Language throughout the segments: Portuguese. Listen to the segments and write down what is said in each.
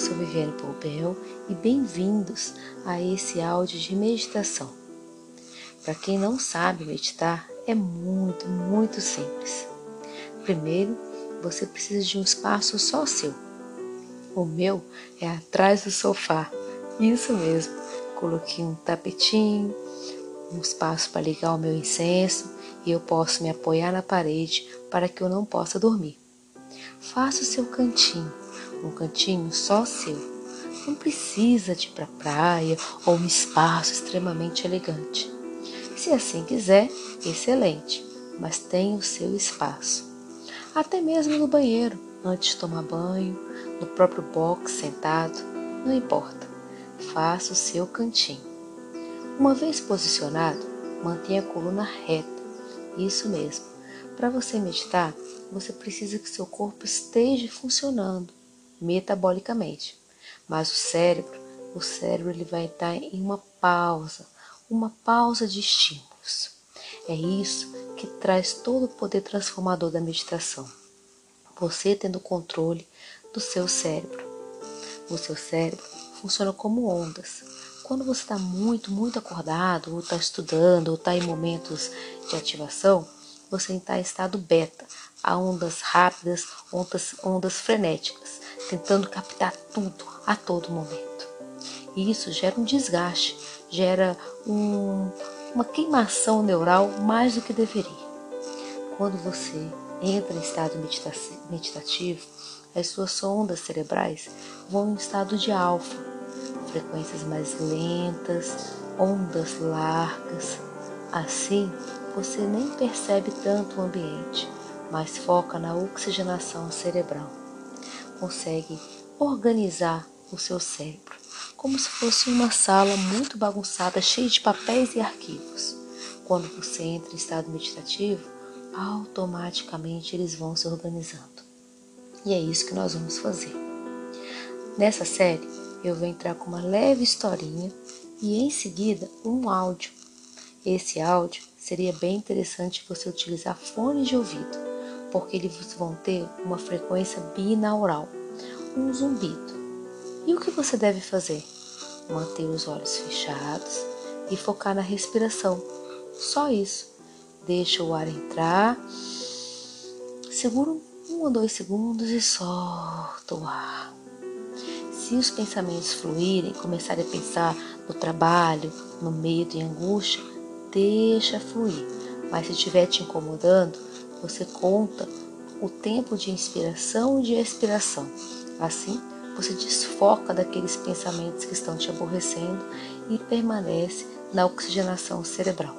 professor Viviane Poubel e bem-vindos a esse áudio de meditação. Para quem não sabe meditar, é muito, muito simples. Primeiro, você precisa de um espaço só seu. O meu é atrás do sofá. Isso mesmo. Coloquei um tapetinho, um espaço para ligar o meu incenso e eu posso me apoiar na parede para que eu não possa dormir. Faça o seu cantinho, um cantinho só seu. Não precisa de ir para praia ou um espaço extremamente elegante. Se assim quiser, excelente, mas tenha o seu espaço. Até mesmo no banheiro, antes de tomar banho, no próprio box sentado, não importa. Faça o seu cantinho. Uma vez posicionado, mantenha a coluna reta. Isso mesmo. Para você meditar, você precisa que seu corpo esteja funcionando metabolicamente. Mas o cérebro, o cérebro ele vai estar em uma pausa, uma pausa de estímulos. É isso que traz todo o poder transformador da meditação. Você tendo controle do seu cérebro. O seu cérebro funciona como ondas. Quando você está muito, muito acordado, ou está estudando, ou está em momentos de ativação, você está em estado beta, a ondas rápidas, ondas, ondas frenéticas, tentando captar tudo a todo momento. E isso gera um desgaste, gera um, uma queimação neural mais do que deveria. Quando você entra em estado meditativo, as suas ondas cerebrais vão em estado de alfa, frequências mais lentas, ondas largas. Assim, você nem percebe tanto o ambiente, mas foca na oxigenação cerebral. Consegue organizar o seu cérebro, como se fosse uma sala muito bagunçada, cheia de papéis e arquivos. Quando você entra em estado meditativo, automaticamente eles vão se organizando. E é isso que nós vamos fazer. Nessa série, eu vou entrar com uma leve historinha e em seguida um áudio. Esse áudio seria bem interessante você utilizar fones de ouvido, porque eles vão ter uma frequência binaural, um zumbido. E o que você deve fazer? Manter os olhos fechados e focar na respiração. Só isso. Deixa o ar entrar, segura um ou dois segundos e solta o ar. Se os pensamentos fluírem, começarem a pensar no trabalho, no medo e angústia, deixa fluir. Mas se estiver te incomodando, você conta o tempo de inspiração e de expiração. Assim, você desfoca daqueles pensamentos que estão te aborrecendo e permanece na oxigenação cerebral.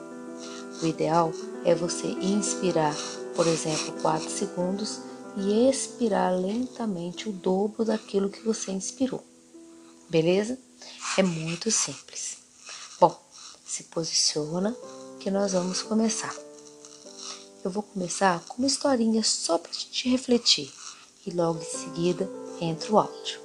O ideal é você inspirar, por exemplo, 4 segundos e expirar lentamente o dobro daquilo que você inspirou. Beleza? É muito simples. Bom, se posiciona que nós vamos começar. Eu vou começar com uma historinha só para te refletir e logo em seguida entra o áudio.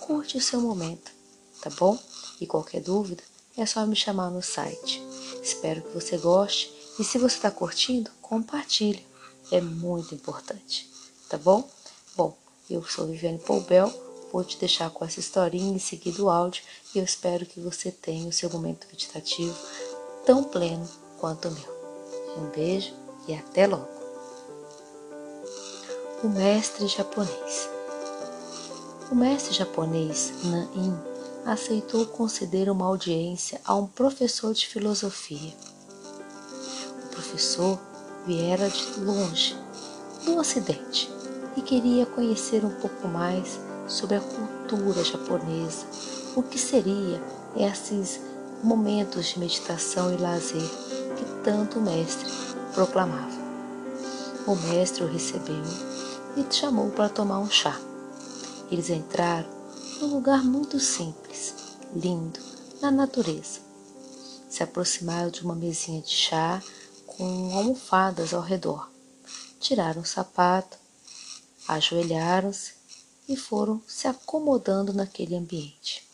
Curte o seu momento, tá bom? E qualquer dúvida é só me chamar no site. Espero que você goste e se você está curtindo, compartilhe. É muito importante, tá bom? Bom, eu sou Viviane Poubel, vou te deixar com essa historinha em seguida o áudio e eu espero que você tenha o seu momento meditativo tão pleno quanto o meu. Um beijo e até logo. O mestre japonês. O mestre japonês Nan-in aceitou conceder uma audiência a um professor de filosofia. O professor viera de longe, do Ocidente, e queria conhecer um pouco mais sobre a cultura japonesa, o que seria esses momentos de meditação e lazer que tanto o mestre proclamava. O mestre o recebeu e chamou para tomar um chá. Eles entraram num lugar muito simples, lindo, na natureza. Se aproximaram de uma mesinha de chá com almofadas ao redor. Tiraram o sapato, ajoelharam-se e foram se acomodando naquele ambiente.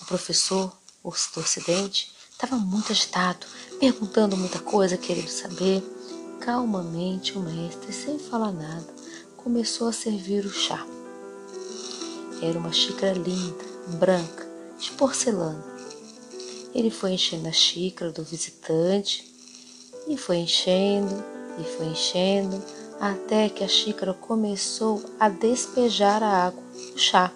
O professor o ocidente estava muito agitado, perguntando muita coisa, querendo saber. Calmamente, o mestre, sem falar nada, começou a servir o chá. Era uma xícara linda, branca, de porcelana. Ele foi enchendo a xícara do visitante e foi enchendo e foi enchendo até que a xícara começou a despejar a água, o chá.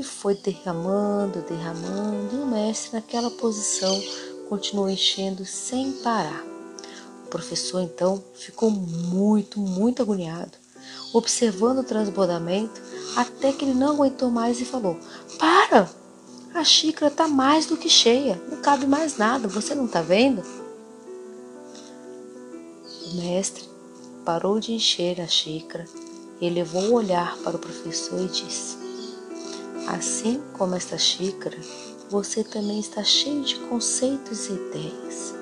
E foi derramando, derramando, e o mestre, naquela posição, continuou enchendo sem parar. O professor então ficou muito, muito agoniado, observando o transbordamento, até que ele não aguentou mais e falou: Para! A xícara está mais do que cheia, não cabe mais nada, você não está vendo? O mestre parou de encher a xícara, elevou o olhar para o professor e disse: Assim como esta xícara, você também está cheio de conceitos e ideias.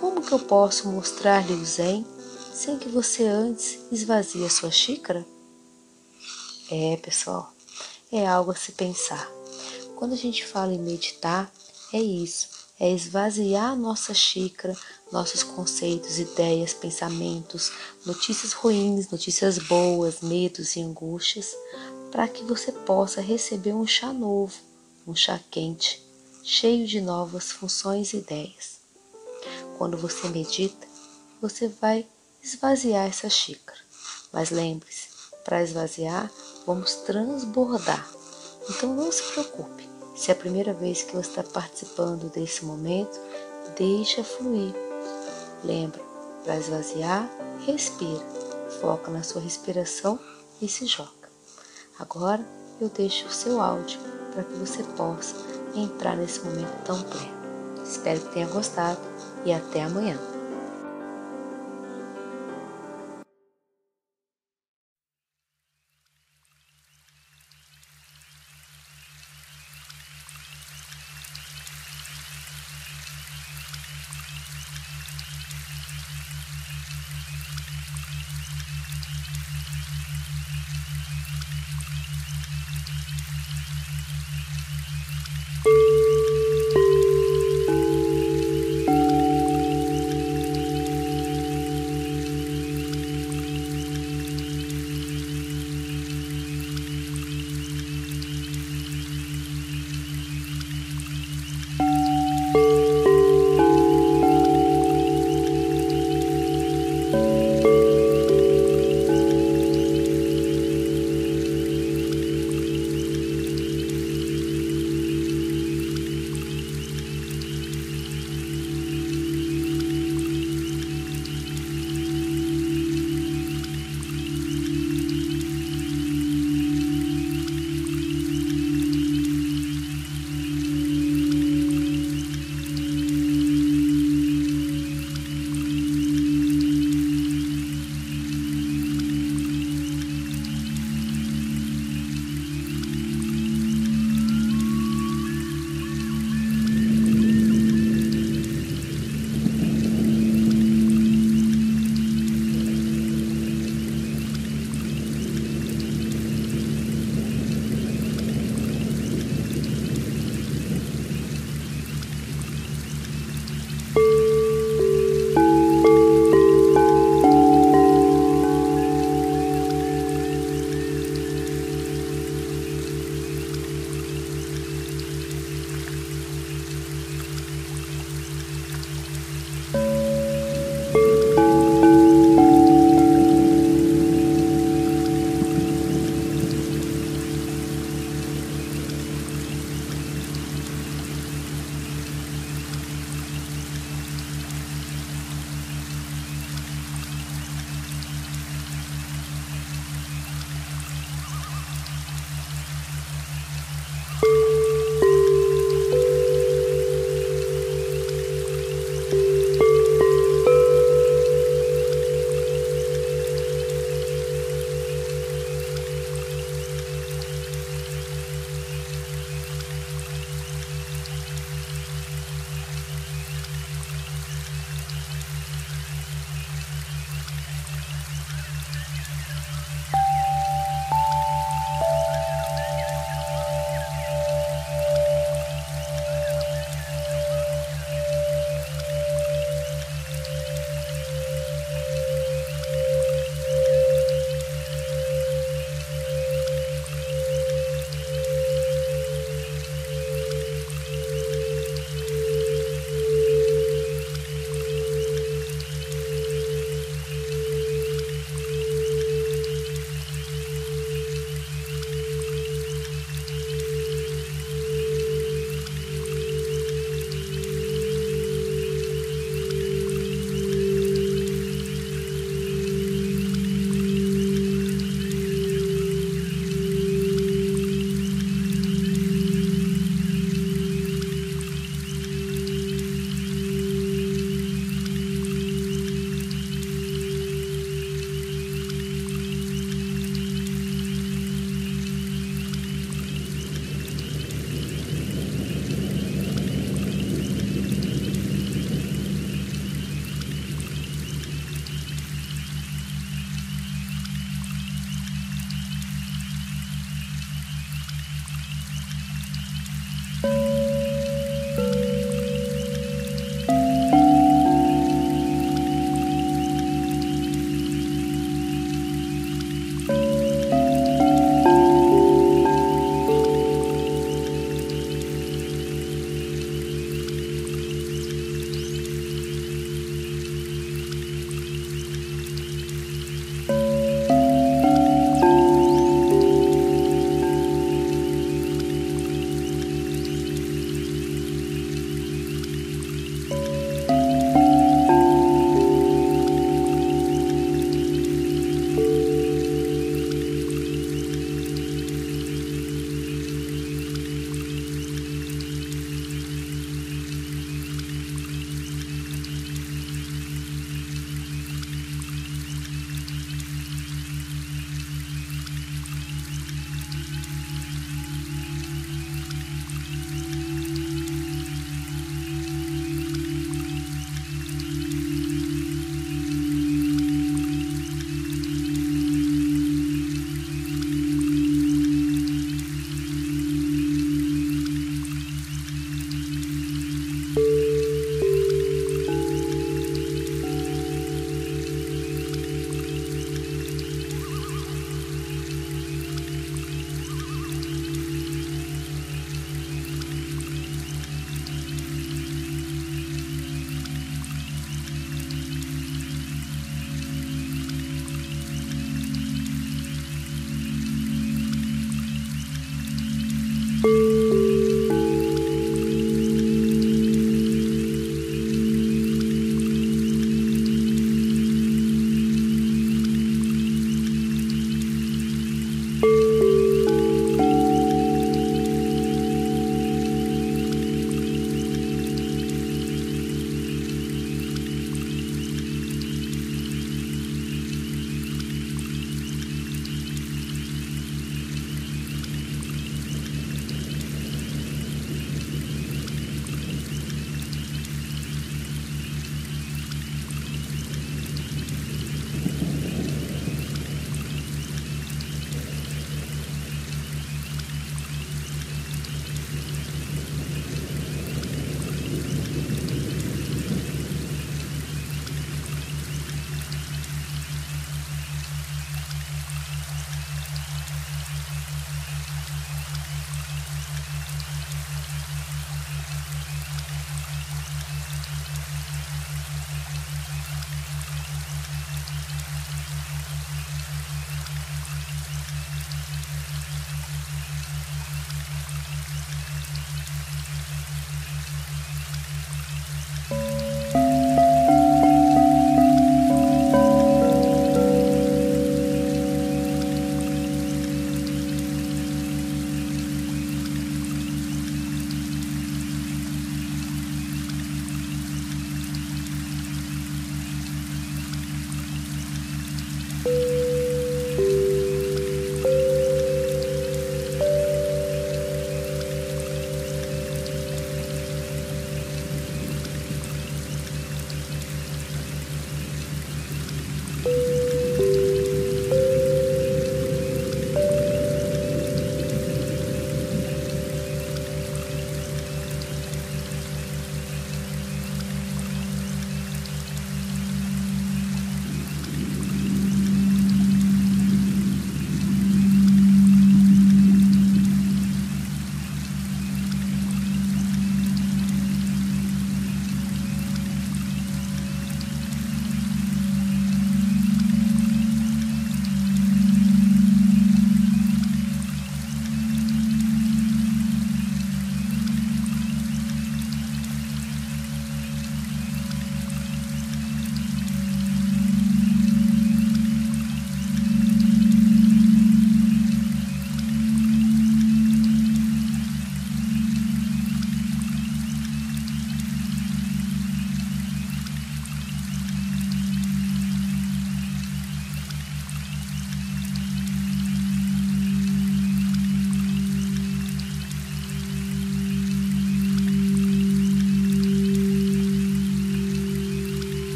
Como que eu posso mostrar-lhe o Zen sem que você antes esvazie a sua xícara? É, pessoal, é algo a se pensar. Quando a gente fala em meditar, é isso, é esvaziar a nossa xícara nossos conceitos, ideias, pensamentos, notícias ruins, notícias boas, medos e angústias, para que você possa receber um chá novo, um chá quente, cheio de novas funções e ideias. Quando você medita, você vai esvaziar essa xícara. Mas lembre-se, para esvaziar, vamos transbordar. Então não se preocupe. Se é a primeira vez que você está participando desse momento, deixa fluir. Lembra, para esvaziar, respira, foca na sua respiração e se joga. Agora eu deixo o seu áudio para que você possa entrar nesse momento tão pleno. Espero que tenha gostado e até amanhã.